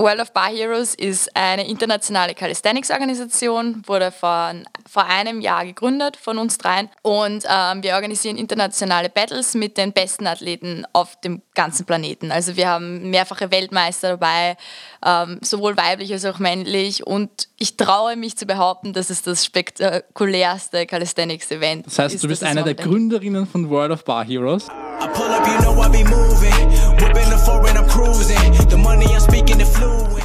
World of Bar Heroes ist eine internationale Calisthenics-Organisation, wurde von, vor einem Jahr gegründet von uns dreien und ähm, wir organisieren internationale Battles mit den besten Athleten auf dem ganzen Planeten. Also wir haben mehrfache Weltmeister dabei, ähm, sowohl weiblich als auch männlich und ich traue mich zu behaupten, dass es das spektakulärste Calisthenics-Event ist. Das heißt, du bist eine der Gründerinnen von World of Bar Heroes?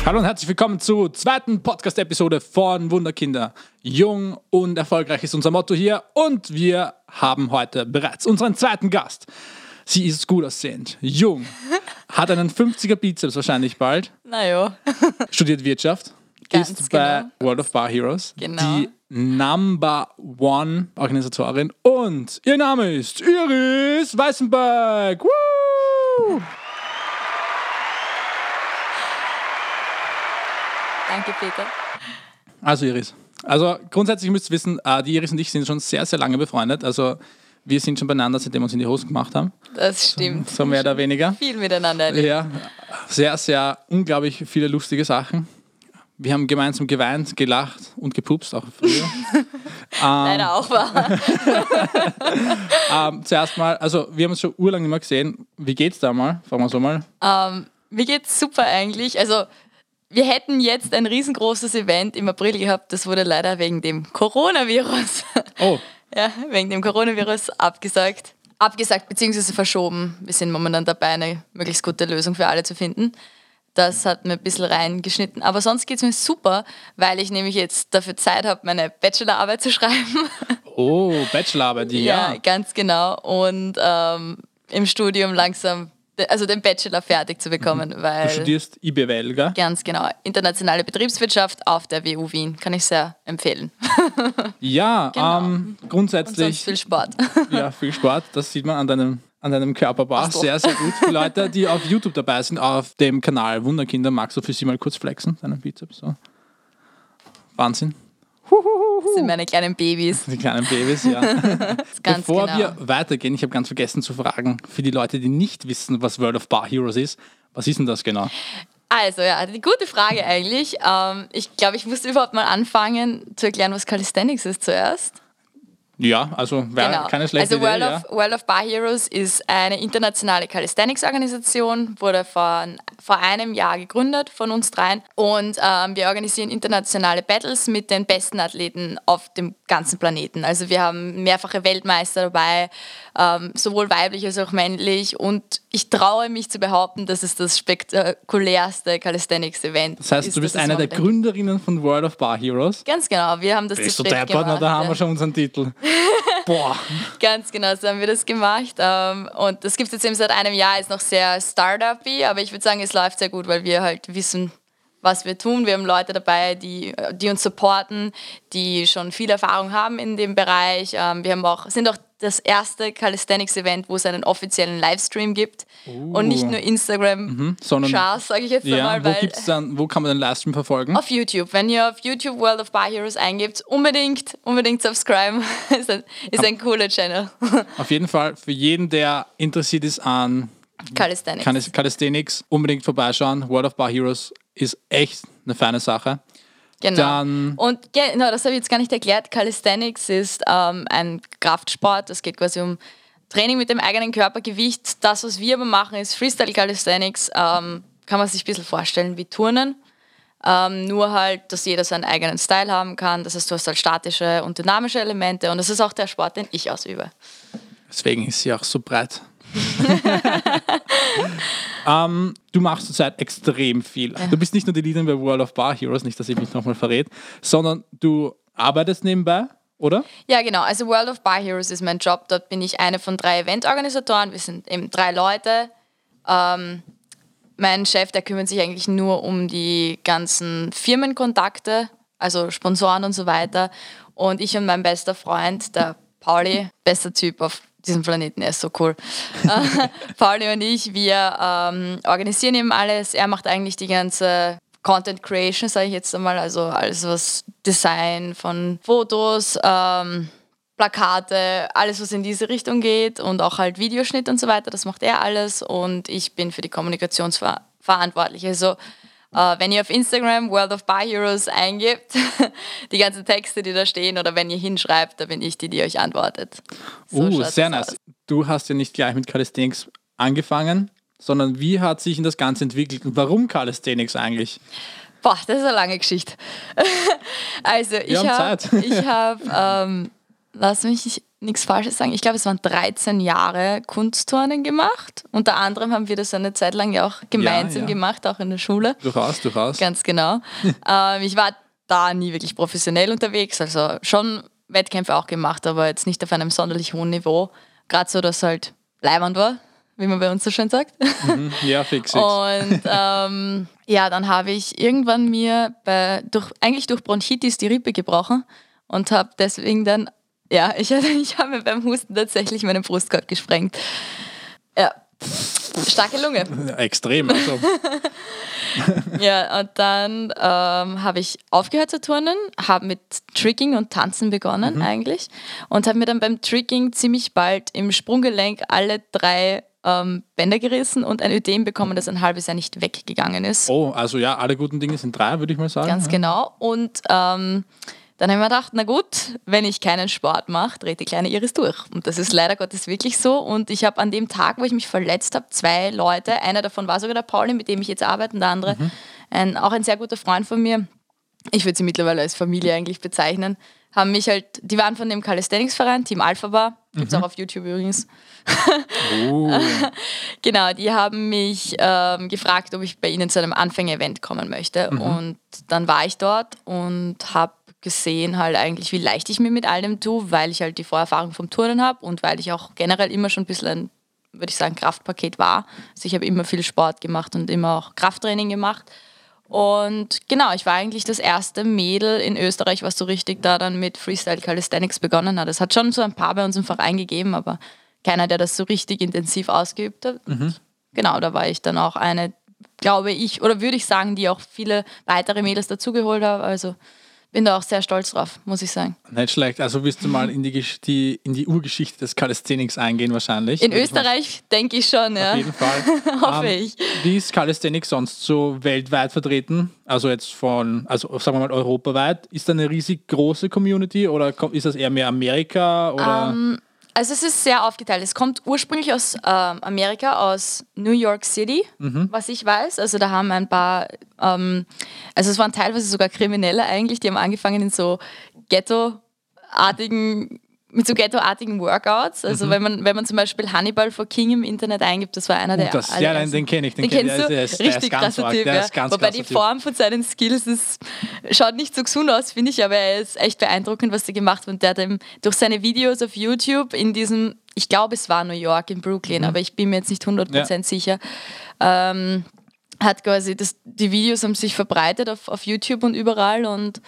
Hallo und herzlich willkommen zur zweiten Podcast-Episode von Wunderkinder. Jung und erfolgreich ist unser Motto hier und wir haben heute bereits unseren zweiten Gast. Sie ist gut aussehend, jung, hat einen 50er Bizeps wahrscheinlich bald. Naja. Studiert Wirtschaft, Ganz ist bei genau. World of Bar Heroes Genau. die Number One Organisatorin und ihr Name ist Iris Weißenberg. Woo! Danke, Peter. Also Iris, also grundsätzlich müsst ihr wissen, äh, die Iris und ich sind schon sehr, sehr lange befreundet. Also wir sind schon beieinander, seitdem wir uns in die Hosen gemacht haben. Das stimmt. So mehr oder weniger. Viel miteinander erlebt. Ja, sehr, sehr unglaublich viele lustige Sachen. Wir haben gemeinsam geweint, gelacht und gepupst, auch früher. Leider auch wahr. ähm, zuerst mal, also wir haben uns schon urlang nicht mehr gesehen. Wie geht's da mal? Fragen wir so mal. Ähm, mir geht's super eigentlich. Also wir hätten jetzt ein riesengroßes Event im April gehabt. Das wurde leider wegen dem Coronavirus, Oh, ja, wegen dem Coronavirus abgesagt. Abgesagt bzw. verschoben. Wir sind momentan dabei, eine möglichst gute Lösung für alle zu finden. Das hat mir ein bisschen reingeschnitten. Aber sonst geht es mir super, weil ich nämlich jetzt dafür Zeit habe, meine Bachelorarbeit zu schreiben. oh, Bachelorarbeit, ja. ganz genau. Und ähm, im Studium langsam, also den Bachelor fertig zu bekommen, weil. Du studierst IBWL, gell? Ganz genau. Internationale Betriebswirtschaft auf der WU Wien. Kann ich sehr empfehlen. Ja, Genau. ähm, Und grundsätzlich viel Sport. ja, viel Sport. Das sieht man an deinem, an deinem Körperbau so. sehr, sehr gut. Für Leute, die auf YouTube dabei sind, auf dem Kanal Wunderkinder, magst du für sie mal kurz flexen, deinen Bizeps? So. Wahnsinn. Das sind meine kleinen Babys. Die kleinen Babys, ja. Bevor genau. wir weitergehen, ich habe ganz vergessen zu fragen, für die Leute, die nicht wissen, was World of Bar Heroes ist, was ist denn das genau? Also ja, die gute Frage eigentlich. Ähm, ich glaube, ich musste überhaupt mal anfangen zu erklären, was Calisthenics ist zuerst. Ja, also wäre Genau. keine schlechte also World, Idee. of, World of Bar Heroes ist eine internationale Calisthenics-Organisation, wurde von, vor einem Jahr gegründet von uns dreien und ähm, wir organisieren internationale Battles mit den besten Athleten auf dem ganzen Planeten. Also wir haben mehrfache Weltmeister dabei, ähm, sowohl weiblich als auch männlich und ich traue mich zu behaupten, dass es das spektakulärste Calisthenics-Event das heißt, ist. du bist eine der Gründerinnen von World of Bar Heroes. Ganz genau, wir haben das Bist du dritt deppert? Da haben ja. wir schon unseren Titel. Boah. Ganz genau, so haben wir das gemacht. Ähm, Und das gibt es jetzt eben seit einem Jahr, ist noch sehr Startup-y, aber ich würde sagen, es läuft sehr gut, weil wir halt wissen, was wir tun. Wir haben Leute dabei, die, die uns supporten, die schon viel Erfahrung haben in dem Bereich. Ähm, Wir haben auch, sind auch das erste Calisthenics-Event, wo es einen offiziellen Livestream gibt und nicht nur Instagram sondern- Chars, sage ich jetzt Ja, einmal, wo, gibt's dann, wo kann man den Livestream verfolgen? auf YouTube. Wenn ihr auf YouTube World of Bar Heroes eingibt, unbedingt, unbedingt subscriben. ist ein, ist ein cooler Channel. Auf jeden Fall für jeden, der interessiert ist an Calisthenics. Calis- Calisthenics, unbedingt vorbeischauen. World of Bar Heroes ist echt eine feine Sache. Genau. Dann- und genau, das habe ich jetzt gar nicht erklärt. Calisthenics ist ähm, ein Kraftsport. Es geht quasi um Training mit dem eigenen Körpergewicht. Das, was wir aber machen, ist Freestyle Calisthenics. Ähm, kann man sich ein bisschen vorstellen wie Turnen. Ähm, nur halt, dass jeder seinen eigenen Style haben kann. Das heißt, du hast halt statische und dynamische Elemente. Und das ist auch der Sport, den ich ausübe. Deswegen ist sie auch so breit. ähm, du machst zurzeit extrem viel. Du bist nicht nur die Leaderin bei World of Bar Heroes, nicht, dass ich mich nochmal verrät, sondern du arbeitest nebenbei, oder? Ja, genau. Also World of Bar Heroes ist mein Job. Dort bin ich eine von drei Eventorganisatoren. Wir sind eben drei Leute. Ähm, mein Chef, der kümmert sich eigentlich nur um die ganzen Firmenkontakte, also Sponsoren und so weiter. Und ich und mein bester Freund, der Pauli, bester Typ auf diesem Planeten, er ist so cool. Pauli und ich, wir ähm, organisieren eben alles. Er macht eigentlich die ganze Content Creation, sage ich jetzt einmal, also alles was Design von Fotos, ähm, Plakate, alles was in diese Richtung geht und auch halt Videoschnitt und so weiter, das macht er alles und ich bin für die Kommunikation ver- verantwortlich. Also Äh, wenn ihr auf Instagram World of Bar Heroes eingibt, die ganzen Texte, die da stehen, oder wenn ihr hinschreibt, da bin ich die, die euch antwortet. So uh, sehr nice. Aus. Du hast ja nicht gleich mit Calisthenics angefangen, sondern wie hat sich das Ganze entwickelt und warum Calisthenics eigentlich? Boah, das ist eine lange Geschichte. also ich habe, hab, ähm, lass mich nichts Falsches sagen, ich glaube, es waren 13 Jahre Kunstturnen gemacht. Unter anderem haben wir das eine Zeit lang ja auch gemeinsam ja, ja. gemacht, auch in der Schule. Durchaus, durchaus. Ganz genau. ähm, ich war da nie wirklich professionell unterwegs, also schon Wettkämpfe auch gemacht, aber jetzt nicht auf einem sonderlich hohen Niveau. Gerade so, dass halt leibend war, wie man bei uns so schön sagt. Mhm, ja, fix. fix. Und ähm, ja, dann habe ich irgendwann mir bei, durch, eigentlich durch Bronchitis die Rippe gebrochen und habe deswegen dann ja, ich, ich habe mir beim Husten tatsächlich meinen Brustkorb gesprengt. Ja, starke Lunge. Extrem. Also. ja, und dann ähm, habe ich aufgehört zu turnen, habe mit Tricking und Tanzen begonnen mhm. eigentlich und habe mir dann beim Tricking ziemlich bald im Sprunggelenk alle drei ähm, Bänder gerissen und ein Ödem bekommen, das ein halbes Jahr nicht weggegangen ist. Oh, also ja, alle guten Dinge sind drei, würde ich mal sagen. Ganz ja. genau. Und ähm, dann haben wir gedacht, na gut, wenn ich keinen Sport mache, dreht die kleine Iris durch. Und das ist leider Gottes wirklich so. Und ich habe an dem Tag, wo ich mich verletzt habe, zwei Leute, einer davon war sogar der Pauli, mit dem ich jetzt arbeite, und der andere, mhm. ein, auch ein sehr guter Freund von mir, ich würde sie mittlerweile als Familie eigentlich bezeichnen, haben mich halt, die waren von dem Calisthenics-Verein, Team Alpha Bar, gibt es mhm. auch auf YouTube übrigens. Oh. genau, die haben mich ähm, gefragt, ob ich bei ihnen zu einem Anfänger-Event kommen möchte. Mhm. Und dann war ich dort und habe gesehen halt eigentlich, wie leicht ich mir mit allem tue, weil ich halt die Vorerfahrung vom Turnen habe und weil ich auch generell immer schon ein bisschen ein, würde ich sagen, Kraftpaket war. Also ich habe immer viel Sport gemacht und immer auch Krafttraining gemacht. Und genau, ich war eigentlich das erste Mädel in Österreich, was so richtig da dann mit Freestyle Calisthenics begonnen hat. Es hat schon so ein paar bei uns im Verein gegeben, aber keiner, der das so richtig intensiv ausgeübt hat. Mhm. Genau, da war ich dann auch eine, glaube ich, oder würde ich sagen, die auch viele weitere Mädels dazugeholt habe. Also bin da auch sehr stolz drauf, muss ich sagen. Nicht schlecht. Also wirst du mal in die, die, in die Urgeschichte des Calisthenics eingehen wahrscheinlich. In Österreich denke ich schon, ja. Auf jeden Fall. Hoffe um, ich. Wie ist Calisthenics sonst so weltweit vertreten? Also jetzt von, also sagen wir mal europaweit. Ist da eine riesig große Community oder ist das eher mehr Amerika? Oder? Um, ähm, also es ist sehr aufgeteilt. Es kommt ursprünglich aus ähm, Amerika, aus New York City, mhm. was ich weiß. Also da haben ein paar, ähm, also es waren teilweise sogar Kriminelle eigentlich, die haben angefangen in so Ghetto-artigen mit so ghettoartigen Workouts. Also mhm. wenn man wenn man zum Beispiel Hannibal for King im Internet eingibt, das war einer der das, Ja, nein, den kenne ich. Den, den kennst du? Der ist, Richtig krasser Typ. Ja. Wobei die Form von seinen Skills ist, schaut nicht so gesund aus, finde ich, aber er ist echt beeindruckend, was der gemacht hat. Und der hat eben durch seine Videos auf YouTube in diesem, ich glaube es war New York, in Brooklyn, mhm. aber ich bin mir jetzt nicht 100% ja. sicher, ähm, hat quasi das, die Videos haben sich verbreitet auf, auf YouTube und überall und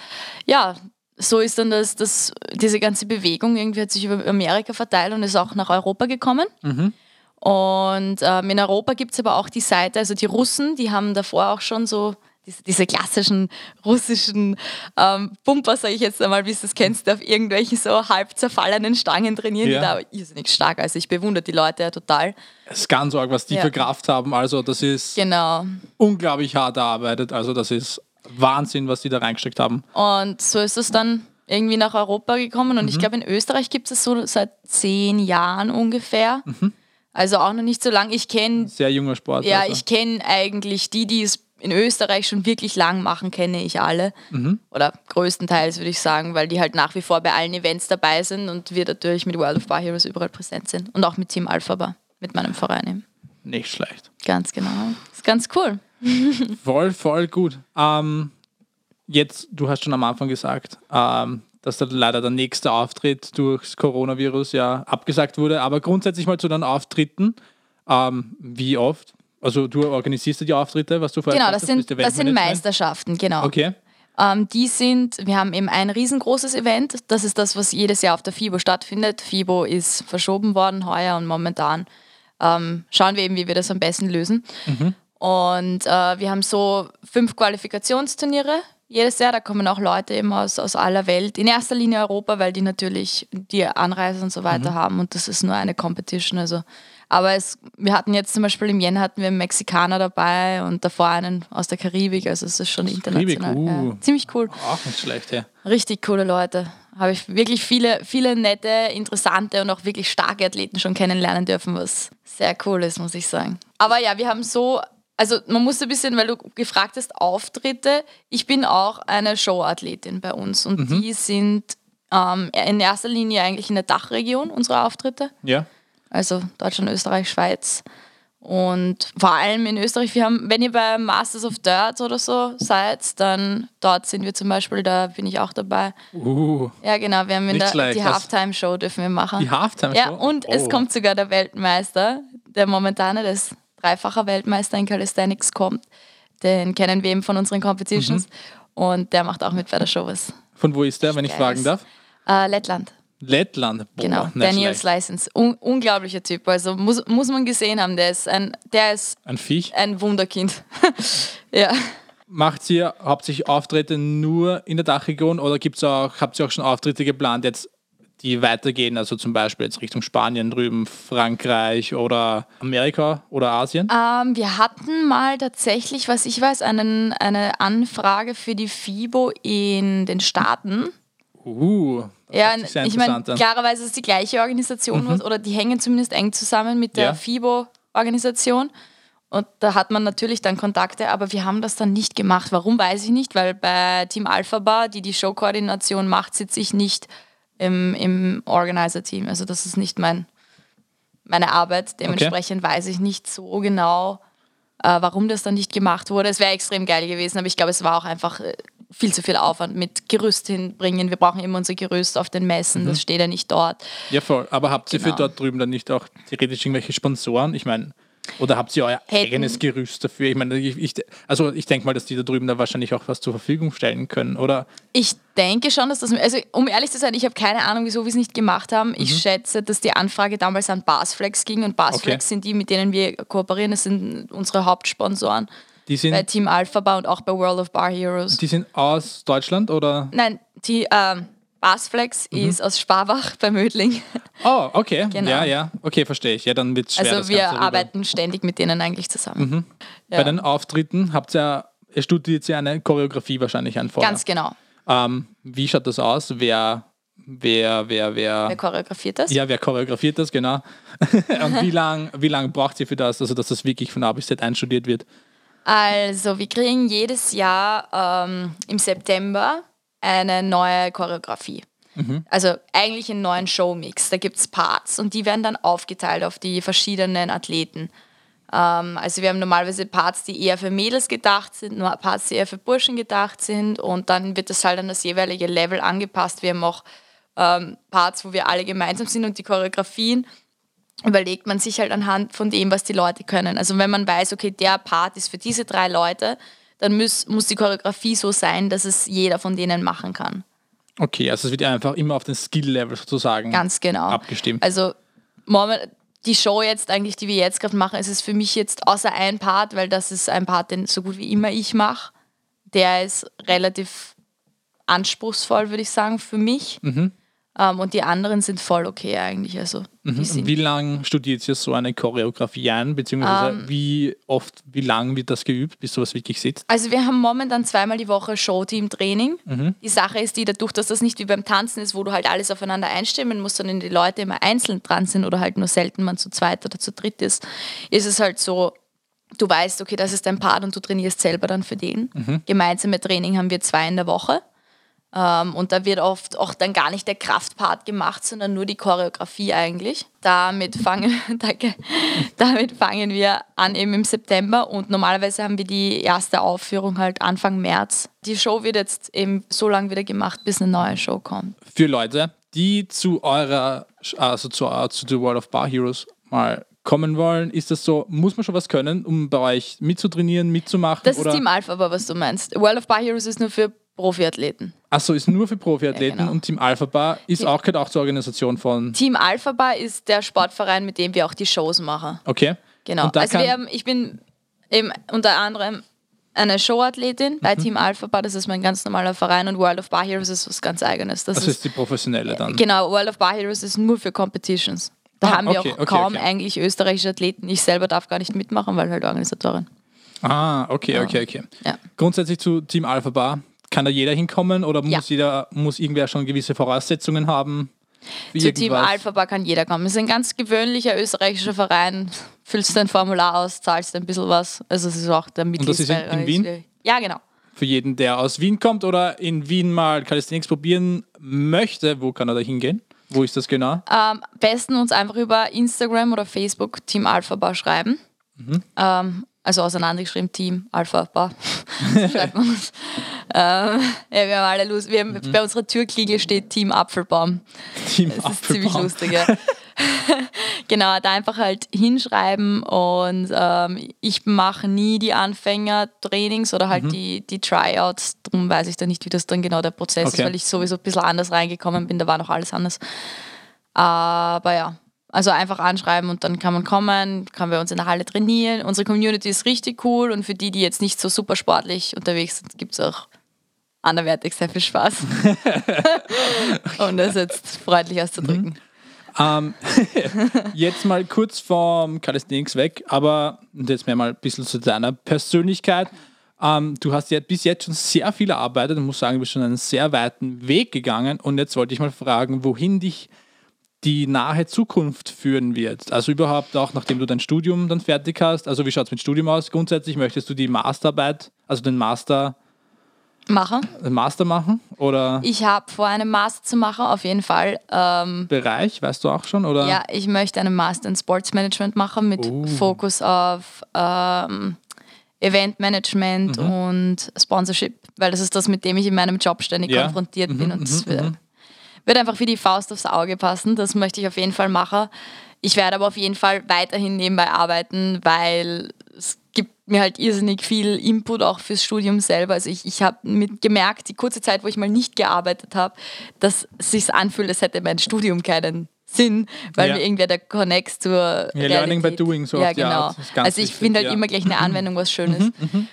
ja, so ist dann das, das, diese ganze Bewegung irgendwie hat sich über Amerika verteilt und ist auch nach Europa gekommen. Mhm. Und ähm, in Europa gibt es aber auch die Seite, also die Russen, die haben davor auch schon so diese, diese klassischen russischen ähm, Pumper, sage ich jetzt einmal, wie du es kennst, auf irgendwelchen so halb zerfallenen Stangen trainieren, ja. die da irrsinnig stark. Also ich bewundere die Leute ja total. Es ist ganz arg, was die ja. für Kraft haben. Also das ist genau. unglaublich hart erarbeitet. Also das ist Wahnsinn, was die da reingesteckt haben. Und so ist es dann irgendwie nach Europa gekommen. Und mhm. ich glaube, in Österreich gibt es so seit zehn Jahren ungefähr. Mhm. Also auch noch nicht so lange. Ich kenne. Sehr junger Sport. Ja, also. ich kenne eigentlich die, die es in Österreich schon wirklich lang machen, kenne ich alle. Mhm. Oder größtenteils würde ich sagen, weil die halt nach wie vor bei allen Events dabei sind und wir natürlich mit World of Bar Heroes überall präsent sind. Und auch mit Team Alpha Bar, mit meinem Verein. Nicht schlecht. Ganz genau. Ist ganz cool. voll, voll gut. Ähm, jetzt, du hast schon am Anfang gesagt, ähm, dass da leider der nächste Auftritt durchs Coronavirus ja abgesagt wurde. Aber grundsätzlich mal zu den Auftritten. Ähm, wie oft? Also du organisierst die Auftritte, was du vorher Genau, das sind, das sind Meisterschaften, genau. Okay. Ähm, die sind, wir haben eben ein riesengroßes Event. Das ist das, was jedes Jahr auf der FIBO stattfindet. FIBO ist verschoben worden heuer und momentan ähm, schauen wir eben, wie wir das am besten lösen. Mhm. Und äh, wir haben so fünf Qualifikationsturniere jedes Jahr. Da kommen auch Leute eben aus, aus aller Welt. In erster Linie Europa, weil die natürlich die Anreise und so weiter mhm. haben und das ist nur eine Competition. Also. Aber es, wir hatten jetzt zum Beispiel im Jänner hatten wir einen Mexikaner dabei und davor einen aus der Karibik. Also es ist schon international. Karibik, uh. ja. Ziemlich cool. Auch nicht schlecht, ja. Richtig coole Leute. Habe ich wirklich viele, viele nette, interessante und auch wirklich starke Athleten schon kennenlernen dürfen, was sehr cool ist, muss ich sagen. Aber ja, wir haben so also man muss ein bisschen, weil du gefragt hast, Auftritte. Ich bin auch eine Showathletin bei uns und mhm. die sind ähm, in erster Linie eigentlich in der Dachregion unsere Auftritte. Ja. Also Deutschland, Österreich, Schweiz. Und vor allem in Österreich, wir haben, wenn ihr bei Masters of Dirt oder so seid, dann dort sind wir zum Beispiel, da bin ich auch dabei. Uh, ja, genau, wir haben in der, die Halftime-Show dürfen wir machen. Die Halftime-Show? Ja, und oh. es kommt sogar der Weltmeister, der momentane, das dreifacher Weltmeister in Calisthenics kommt. Den kennen wir eben von unseren Competitions. Mhm. Und der macht auch mit bei der Show was. Von wo ist der, wenn ich fragen darf? Äh, Lettland. Lettland. Boah, genau, Daniels License. Un unglaublicher Typ. Also muss, muss man gesehen haben, der ist ein, der ist ein Viech. Ein Wunderkind. ja. Macht ihr hauptsächlich Auftritte nur in der Dachregion oder gibt's auch, habt ihr auch schon Auftritte geplant jetzt die weitergehen, also zum Beispiel jetzt Richtung Spanien drüben, Frankreich oder Amerika oder Asien? Ähm, wir hatten mal tatsächlich, was ich weiß, einen, eine Anfrage für die FIBO in den Staaten. Uh, ja, ich meine, klarerweise ist es die gleiche Organisation mhm. oder die hängen zumindest eng zusammen mit der ja. FIBO-Organisation. Und da hat man natürlich dann Kontakte, aber wir haben das dann nicht gemacht. Warum, weiß ich nicht, weil bei Team Alpha Bar, die die Showkoordination macht, sitze ich nicht im, im Organizer-Team. Also das ist nicht mein, meine Arbeit. Dementsprechend okay. weiß ich nicht so genau, äh, warum das dann nicht gemacht wurde. Es wäre extrem geil gewesen, aber ich glaube, es war auch einfach äh, viel zu viel Aufwand mit Gerüst hinbringen. Wir brauchen immer unser Gerüst auf den Messen, mhm. das steht ja nicht dort. Ja, voll. Aber habt ihr genau. für dort drüben dann nicht auch theoretisch irgendwelche Sponsoren? Ich meine, oder habt ihr euer Hätten. eigenes Gerüst dafür? Ich meine, ich, ich, also ich denke mal, dass die da drüben da wahrscheinlich auch was zur Verfügung stellen können, oder? Ich denke schon, dass das, also um ehrlich zu sein, ich habe keine Ahnung, wieso wir es nicht gemacht haben. Ich mhm. schätze, dass die Anfrage damals an Basflex ging und Basflex okay. sind die, mit denen wir kooperieren, das sind unsere Hauptsponsoren. Die sind bei Team Alpha Bar und auch bei World of Bar Heroes. Die sind aus Deutschland oder? Nein, die, ähm, Basflex mhm. ist aus Sparbach bei Mödling. Oh, okay. Genau. Ja, ja. Okay, verstehe ich. Ja, dann wird schwer. Also wir arbeiten ständig mit denen eigentlich zusammen. Mhm. Ja. Bei den Auftritten habt ihr, ihr studiert ja eine Choreografie wahrscheinlich an vorher. Ganz genau. Ähm, wie schaut das aus? Wer, wer, wer, wer... Wer choreografiert das? Ja, wer choreografiert das, genau. Und wie lange wie lang braucht ihr für das, also dass das wirklich von A bis Z einstudiert wird? Also wir kriegen jedes Jahr ähm, im September eine neue Choreografie. Mhm. Also eigentlich einen neuen Showmix. Da gibt es Parts und die werden dann aufgeteilt auf die verschiedenen Athleten. Ähm, also wir haben normalerweise Parts, die eher für Mädels gedacht sind, Parts, die eher für Burschen gedacht sind und dann wird das halt an das jeweilige Level angepasst. Wir haben auch ähm, Parts, wo wir alle gemeinsam sind und die Choreografien überlegt man sich halt anhand von dem, was die Leute können. Also wenn man weiß, okay, der Part ist für diese drei Leute, dann muss, muss die Choreografie so sein, dass es jeder von denen machen kann. Okay, also es wird einfach immer auf den Skill-Level sozusagen Ganz genau. abgestimmt. Also die Show jetzt eigentlich, die wir jetzt gerade machen, ist es für mich jetzt außer ein Part, weil das ist ein Part, den so gut wie immer ich mache. Der ist relativ anspruchsvoll, würde ich sagen, für mich. Mhm. Ähm, und die anderen sind voll okay eigentlich. Also, mhm. Wie lange studiert ihr so eine Choreografie ein? Beziehungsweise ähm. wie oft, wie lange wird das geübt, bis sowas wirklich sitzt? Also wir haben momentan zweimal die Woche Showteam-Training. Mhm. Die Sache ist die, dadurch, dass das nicht wie beim Tanzen ist, wo du halt alles aufeinander einstimmen musst, sondern die Leute immer einzeln dran sind oder halt nur selten man zu zweit oder zu dritt ist, ist es halt so, du weißt, okay, das ist dein Part und du trainierst selber dann für den. Mhm. Gemeinsame Training haben wir zwei in der Woche. Ähm, und da wird oft auch dann gar nicht der Kraftpart gemacht, sondern nur die Choreografie eigentlich. Damit fangen, danke, damit fangen wir an eben im September und normalerweise haben wir die erste Aufführung halt Anfang März. Die Show wird jetzt eben so lange wieder gemacht, bis eine neue Show kommt. Für Leute, die zu eurer, also zu, uh, zu The World of Bar Heroes mal kommen wollen, ist das so, muss man schon was können, um bei euch mitzutrainieren, mitzumachen? Das ist Team Alpha, aber was du meinst. World of Bar Heroes ist nur für Profiathleten. Achso, ist nur für Profiathleten ja, genau. und Team Alpha Bar ist Team, auch, gehört auch zur Organisation von. Team Alpha Bar ist der Sportverein, mit dem wir auch die Shows machen. Okay. Genau. Also wir haben, ich bin eben unter anderem eine Showathletin bei Team Alpha Bar, das ist mein ganz normaler Verein und World of Bar Heroes ist was ganz eigenes. Das, Das ist, ist die professionelle dann. Genau, World of Bar Heroes ist nur für Competitions. Da Ah, haben wir okay, auch okay, kaum okay. eigentlich österreichische Athleten. Ich selber darf gar nicht mitmachen, weil halt Organisatorin. Ah, okay, okay, okay. Ja. Grundsätzlich zu Team Alpha Bar, kann da jeder hinkommen oder muss Ja. jeder, muss irgendwer schon gewisse Voraussetzungen haben? Zu Team irgendwas? Alpha Bar kann jeder kommen. Es ist ein ganz gewöhnlicher österreichischer Verein. Füllst dein Formular aus, zahlst ein bisschen was. Also es ist auch der das ist in- in Wien? Ja, genau. Für jeden, der aus Wien kommt oder in Wien mal Calisthenics probieren möchte, wo kann er da hingehen? Wo ist das genau? Ähm, besten uns einfach über Instagram oder Facebook Team Alpha Bar schreiben. Mhm. Ähm, also auseinandergeschrieben Team Alpha Bar. schreibt man es. Ähm, ja, wir haben alle Lust. Wir haben, Mhm. Bei unserer Türkliegel steht Team Apfelbaum. Team Das ist ziemlich Apfelbaum. lustig, ja. genau, da einfach halt hinschreiben und ähm, ich mache nie die Anfängertrainings oder Mhm. halt die, die Tryouts, darum weiß ich da nicht, wie das dann genau der Prozess Okay. ist, weil ich sowieso ein bisschen anders reingekommen bin, da war noch alles anders. Aber ja, also einfach anschreiben und dann kann man kommen, kann bei uns in der Halle trainieren. Unsere Community ist richtig cool und für die, die jetzt nicht so super sportlich unterwegs sind, gibt es auch anderweitig sehr viel Spaß. um das jetzt freundlich auszudrücken. Ähm, jetzt mal kurz vom Calisthenics weg, aber jetzt mehr mal ein bisschen zu deiner Persönlichkeit. Ähm, du hast ja bis jetzt schon sehr viel erarbeitet und muss sagen, du bist schon einen sehr weiten Weg gegangen. Und jetzt wollte ich mal fragen, wohin dich die nahe Zukunft führen wird. Also überhaupt auch, nachdem du dein Studium dann fertig hast. Also wie schaut es mit Studium aus? Grundsätzlich möchtest du die Masterarbeit, also den Master, Mache. den Master machen? Oder Ich habe vor, einen Master zu machen, auf jeden Fall. Ähm, Bereich, weißt du auch schon? Oder? ja, ich möchte einen Master in Sports Management machen mit Oh. Fokus auf ähm, Eventmanagement Mhm. und Sponsorship, weil das ist das, mit dem ich in meinem Job ständig Ja. konfrontiert Mhm, bin und das wird, wird einfach wie die Faust aufs Auge passen. Das möchte ich auf jeden Fall machen. Ich werde aber auf jeden Fall weiterhin nebenbei arbeiten, weil es mir halt irrsinnig viel Input auch fürs Studium selber. Also ich, ich habe gemerkt, die kurze Zeit, wo ich mal nicht gearbeitet habe, dass es sich anfühlt, als hätte mein Studium keinen Sinn, weil Ja. mir irgendwie der Connect zur Ja, learning by Realität- doing, so ja, genau. Also ich finde halt ja. Mhm, immer gleich eine Anwendung was Schönes.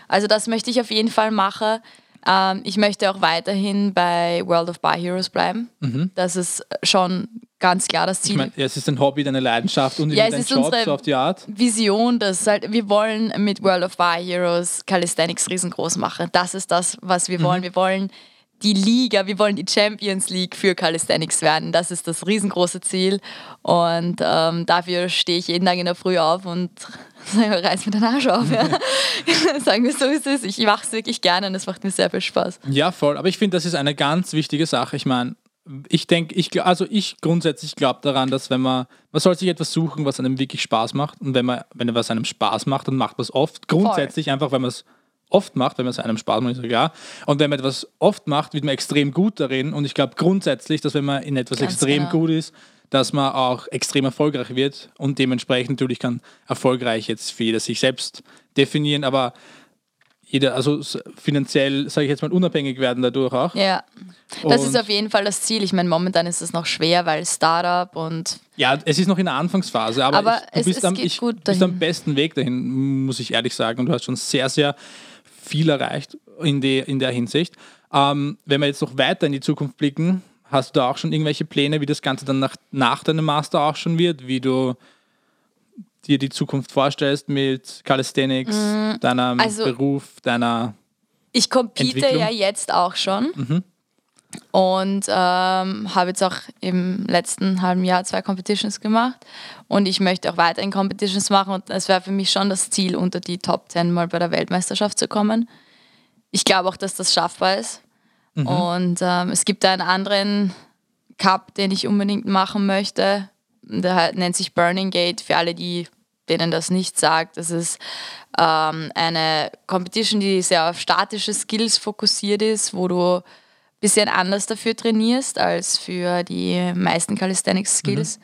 Also das möchte ich auf jeden Fall machen. Ähm, ich möchte auch weiterhin bei World of Bar Heroes bleiben. Das ist schon ganz klar das Ziel. Mhm. Ich meine, ja, es ist ein Hobby, deine Leidenschaft und Ja, es ist Job, unsere- so auf die Art. Vision, dass halt, wir wollen mit World of Bar Heroes Calisthenics riesengroß machen. Das ist das, was wir wollen. Wir wollen die Liga, wir wollen die Champions League für Calisthenics werden. Das ist das riesengroße Ziel. Und ähm, dafür stehe ich jeden Tag in der Früh auf und reiß mir den Arsch auf. Ja. Sagen wir so ist es. Ich mache es wirklich gerne und es macht mir sehr viel Spaß. Ja, voll. Aber ich finde, das ist eine ganz wichtige Sache. Ich meine, ich denke, ich, also ich grundsätzlich glaube daran, dass wenn man, man soll sich etwas suchen, was einem wirklich Spaß macht. Und wenn man, wenn was einem Spaß macht, dann macht man es oft. Grundsätzlich einfach, wenn man es oft macht, wenn man es einem Spaß macht, ist ja. Und wenn man etwas oft macht, wird man extrem gut darin. Und ich glaube grundsätzlich, dass wenn man in etwas Ganz extrem genau. gut ist, dass man auch extrem erfolgreich wird. Und dementsprechend natürlich kann erfolgreich jetzt für jeder sich selbst definieren, aber jeder, also finanziell, sage ich jetzt mal, unabhängig werden dadurch auch. Ja, das Und- ist auf jeden Fall das Ziel. Ich meine, momentan ist es noch schwer, weil Startup und Ja, es ist noch in der Anfangsphase, aber, Aber ich, du es- bist, es am, ich, bist am besten Weg dahin, muss ich ehrlich sagen. Und du hast schon sehr, sehr viel erreicht in, die, in der Hinsicht. Ähm, wenn wir jetzt noch weiter in die Zukunft blicken, hast du da auch schon irgendwelche Pläne, wie das Ganze dann nach, nach deinem Master auch schon wird, wie du dir die Zukunft vorstellst mit Calisthenics, deinem also- Beruf, deiner... Ich compete ja jetzt auch schon. Mhm. Und ähm, habe jetzt auch im letzten halben Jahr zwei Competitions gemacht. Und ich möchte auch weiterhin Competitions machen. Und es wäre für mich schon das Ziel, unter die Top 10 mal bei der Weltmeisterschaft zu kommen. Ich glaube auch, dass das schaffbar ist. Mhm. Und ähm, es gibt einen anderen Cup, den ich unbedingt machen möchte. Der nennt sich Burning Gate. Für alle, die denen das nicht sagt, das ist ähm, eine Competition, die sehr auf statische Skills fokussiert ist, wo du bisschen anders dafür trainierst als für die meisten Calisthenics Skills.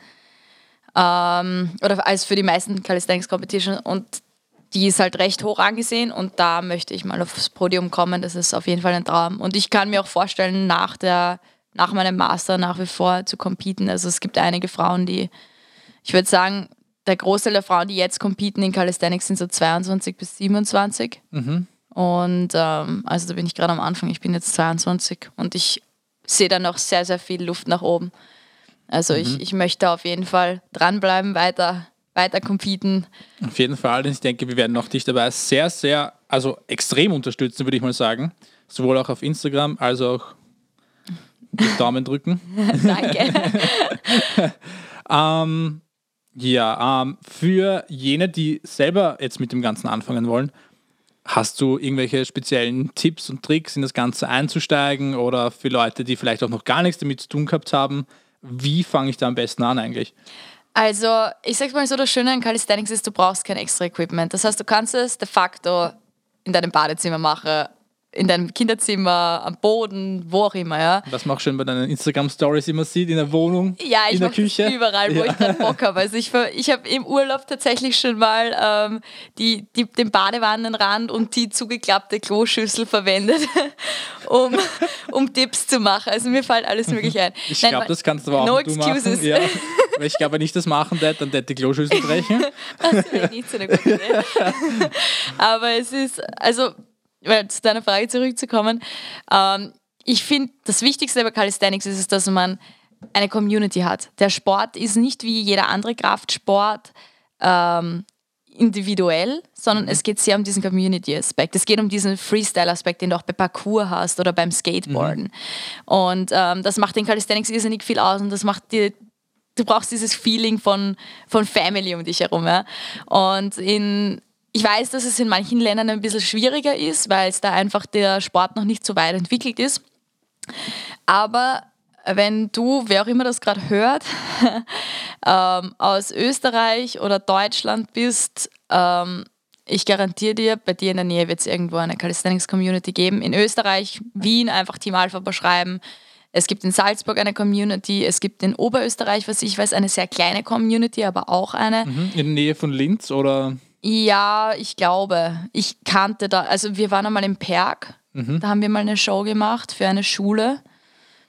Ähm, oder als für die meisten Calisthenics Competition. Und die ist halt recht hoch angesehen und da möchte ich mal aufs Podium kommen. Das ist auf jeden Fall ein Traum. Und ich kann mir auch vorstellen, nach, der, nach meinem Master nach wie vor zu competen. Also es gibt einige Frauen, die, ich würde sagen, der Großteil der Frauen, die jetzt competen in Calisthenics, sind so 22 bis 27. Und ähm, also da bin ich gerade am Anfang. Ich bin jetzt 22 und ich sehe da noch sehr, sehr viel Luft nach oben. Also ich, ich möchte auf jeden Fall dranbleiben, weiter, weiter competen. Auf jeden Fall. Ich denke, wir werden auch dich dabei sehr, sehr, also extrem unterstützen, würde ich mal sagen. Sowohl auch auf Instagram als auch mit Daumen drücken. Danke. Ähm, ja, ähm, für jene, die selber jetzt mit dem Ganzen anfangen wollen, hast du irgendwelche speziellen Tipps und Tricks, in das Ganze einzusteigen oder für Leute, die vielleicht auch noch gar nichts damit zu tun gehabt haben? Wie fange ich da am besten an eigentlich? Also, ich sag's mal so, das Schöne an Calisthenics ist, du brauchst kein extra Equipment. Das heißt, du kannst es de facto in deinem Badezimmer machen, in deinem Kinderzimmer, am Boden, wo auch immer, ja. Was man auch schon bei deinen Instagram-Stories immer sieht, in der Wohnung, Ja, ich in der das Küche. überall, wo Ja. ich gerade Bock habe. Also ich, ich habe im Urlaub tatsächlich schon mal ähm, die, die, den Badewannenrand und die zugeklappte Kloschüssel verwendet, um, um Tipps zu machen. Also mir fällt alles mögliche ein. Ich glaube, das kannst du aber auch No du machen. excuses. Ja. Weil ich glaube, wenn ich das machen würde, dann hätte die Kloschüssel brechen. Das wäre nicht so eine gute Idee. Aber es ist, also, zu deiner Frage zurückzukommen, ähm, ich finde, das Wichtigste bei Calisthenics ist es, dass man eine Community hat. Der Sport ist nicht wie jeder andere Kraftsport ähm, individuell, sondern es geht sehr um diesen Community-Aspekt. Es geht um diesen Freestyle-Aspekt, den du auch bei Parkour hast oder beim Skateboarden. Und ähm, das macht den Calisthenics irrsinnig viel aus und das macht dir du brauchst dieses Feeling von, von Family um dich herum. Ja? Und in, ich weiß, dass es in manchen Ländern ein bisschen schwieriger ist, weil es da einfach der Sport noch nicht so weit entwickelt ist. Aber wenn du, wer auch immer das gerade hört, ähm, aus Österreich oder Deutschland bist, ähm, ich garantiere dir, bei dir in der Nähe wird es irgendwo eine Calisthenics-Community geben. In Österreich, Wien einfach Team Alpha beschreiben. Es gibt in Salzburg eine Community, es gibt in Oberösterreich, was ich weiß, eine sehr kleine Community, aber auch eine. In der Nähe von Linz oder Ja, ich glaube. Ich kannte da, also wir waren einmal im Perg, da haben wir mal eine Show gemacht für eine Schule.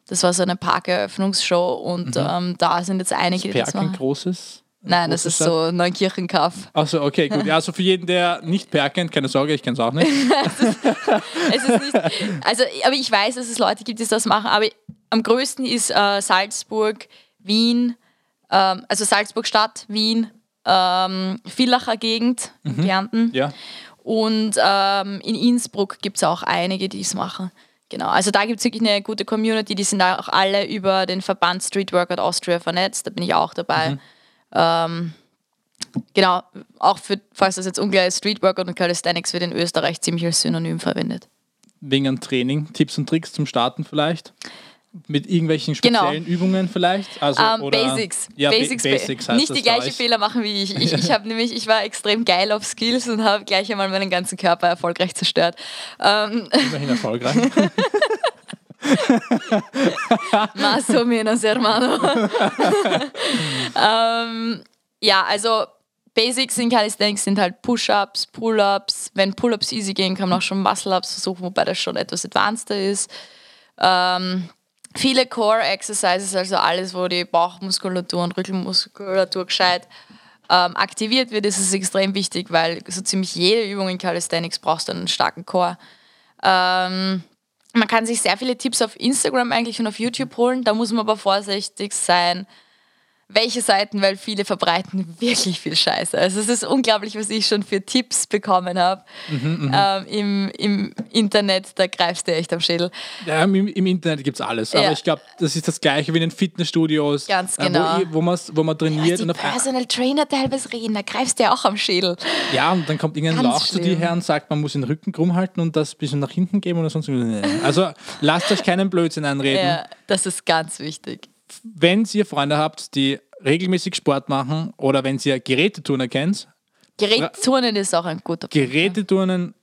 Das war so eine Parkeröffnungsshow und ähm, da sind jetzt einige, die das Perk ein großes? Nein, das ist so Neunkirchenkaff. Achso, okay, gut. Ja, also für jeden, der nicht Perk kennt, keine Sorge, ich kenne es auch nicht. Es ist nicht, also, aber ich weiß, dass es Leute gibt, die das machen, aber am größten ist äh, Salzburg, Wien, ähm, also Salzburg Stadt, Wien, ähm, Villacher Gegend, Kärnten. Ja. Und ähm, in Innsbruck gibt es auch einige, die es machen. Genau, also da gibt es wirklich eine gute Community, die sind auch alle über den Verband Street Workout Austria vernetzt, da bin ich auch dabei. Ähm, genau, auch für, falls das jetzt ungleich ist, Street Workout und Calisthenics wird in Österreich ziemlich als Synonym verwendet. Wegen einem Training, Tipps und Tricks zum Starten vielleicht? Mit irgendwelchen Genau. speziellen Übungen vielleicht? Also, Ähm, oder, Basics. Ja, ba- Basics, Basics heißt nicht die gleichen. Fehler machen wie ich. Ich, ich habe nämlich, ich war extrem geil auf Skills und habe gleich einmal meinen ganzen Körper erfolgreich zerstört. Ähm, Immerhin erfolgreich. Más o menos, hermano. ähm, ja, also Basics in Calisthenics sind halt Push-Ups, Pull-Ups. Wenn Pull-Ups easy gehen, kann man auch schon Muscle-Ups versuchen, wobei das schon etwas advanceder ist. Ähm, viele Core-Exercises, also alles, wo die Bauchmuskulatur und Rückenmuskulatur gescheit ähm, aktiviert wird, ist es extrem wichtig, weil so ziemlich jede Übung in Calisthenics brauchst du einen starken Core. Ähm, man kann sich sehr viele Tipps auf Instagram eigentlich und auf YouTube holen. Da muss man aber vorsichtig sein, welche Seiten, weil viele verbreiten wirklich viel Scheiße. Also es ist unglaublich, was ich schon für Tipps bekommen habe ähm, im, im Internet. Da greifst du echt am Schädel. Ja, im, im Internet gibt es alles. Aber Ja. ich glaube, das ist das Gleiche wie in den Fitnessstudios. Ganz äh, genau. Wo, ihr- wo, man, wo man trainiert. Die und Personal Trainer teilweise reden, da greifst du ja auch am Schädel. ja, und dann kommt irgendein Ganz Lauch zu dir schlimm. her und sagt, man muss den Rücken krumm halten und das ein bisschen nach hinten geben oder sonst. Also lasst euch keinen Blödsinn einreden. Ja, das ist ganz wichtig. Wenn ihr Freunde habt, die regelmäßig Sport machen oder wenn ihr Geräteturner kennt, Gerätturnen ist auch ein guter Punkt. Geräteturnen,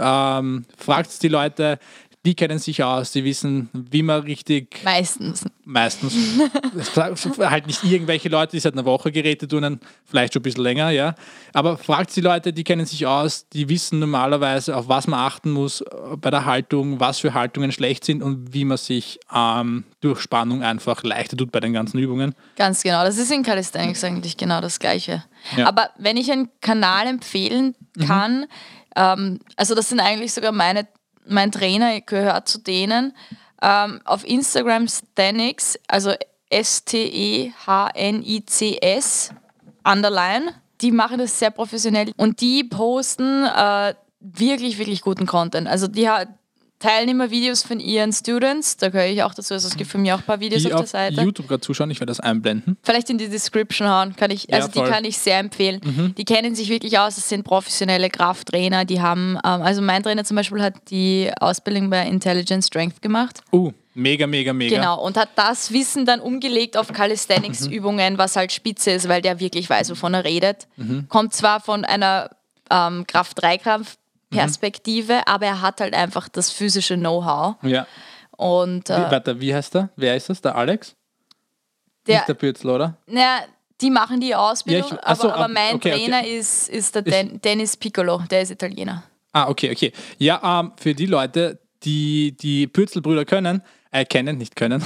ähm, fragt die Leute, die kennen sich aus, die wissen, wie man richtig Meistens. meistens, halt nicht irgendwelche Leute, die seit einer Woche Geräte turnen, vielleicht schon ein bisschen länger, ja. Aber fragt die Leute, die kennen sich aus, die wissen normalerweise, auf was man achten muss bei der Haltung, was für Haltungen schlecht sind und wie man sich ähm, durch Spannung einfach leichter tut bei den ganzen Übungen. Ganz genau. Das ist in Calisthenics eigentlich genau das Gleiche. Ja. Aber wenn ich einen Kanal empfehlen kann, ähm, also das sind eigentlich sogar meine, mein Trainer gehört zu denen. Ähm, auf Instagram Stanix, also S-T-E-H-N-I-C-S, Underline. Die machen das sehr professionell und die posten äh, wirklich, wirklich guten Content. Also die teilen immer Videos von ihren Students, da gehöre ich auch dazu, also es gibt von mir auch ein paar Videos die auf der Seite. YouTube gerade zuschauen, ich werde das einblenden. Vielleicht in die Description hauen, kann ich, also Ja, die voll. kann ich sehr empfehlen. Die kennen sich wirklich aus, das sind professionelle Krafttrainer, die haben, ähm, also mein Trainer zum Beispiel hat die Ausbildung bei Intelligent Strength gemacht. Uh, mega, mega, mega. Genau, und hat das Wissen dann umgelegt auf Calisthenics-Übungen, was halt spitze ist, weil der wirklich weiß, wovon er redet. Kommt zwar von einer ähm, Kraft-3-Kraft-Perspektive, aber er hat halt einfach das physische Know-how. Ja. Und Wie, äh, warte, wie heißt der? Wer ist das? Der Alex? der, Nicht der Bürzel, oder? na, die machen die Ausbildung, Ja, ich- ach so, aber, aber ab- mein okay, okay. Trainer ist, ist der Den, Dennis Piccolo, der ist Italiener. Ah, okay, okay. Ja, ähm, für die Leute, die die Pürzelbrüder können, äh, kennen, nicht können.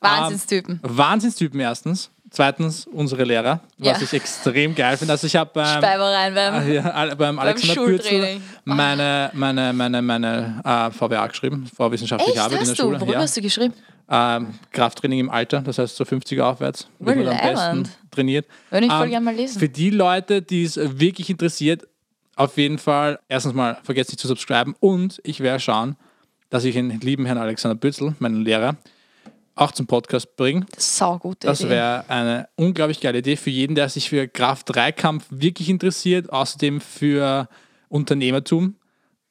Wahnsinnstypen. Ähm, Wahnsinnstypen erstens. Zweitens unsere Lehrer, was Ja. ich extrem geil finde. Also ich habe beim, Speiber rein beim. Ah, ja, beim Alexander Pürzel Schultraining. meine, meine, meine, meine äh, VWA geschrieben, vorwissenschaftliche Echt, Arbeit in der du? Schule. Worüber Ja. hast du geschrieben? Ähm, Krafttraining im Alter, das heißt so 50er aufwärts, wird man am besten trainiert. Würde ich voll Ähm, gerne mal lesen. Für die Leute, die es wirklich interessiert, auf jeden Fall erstens mal vergesst nicht zu subscriben und ich werde schauen, dass ich den lieben Herrn Alexander Bützel, meinen Lehrer, auch zum Podcast bringe. Sau gute Das wäre eine unglaublich geile Idee für jeden, der sich für Kraft-3-Kampf wirklich interessiert, außerdem für Unternehmertum.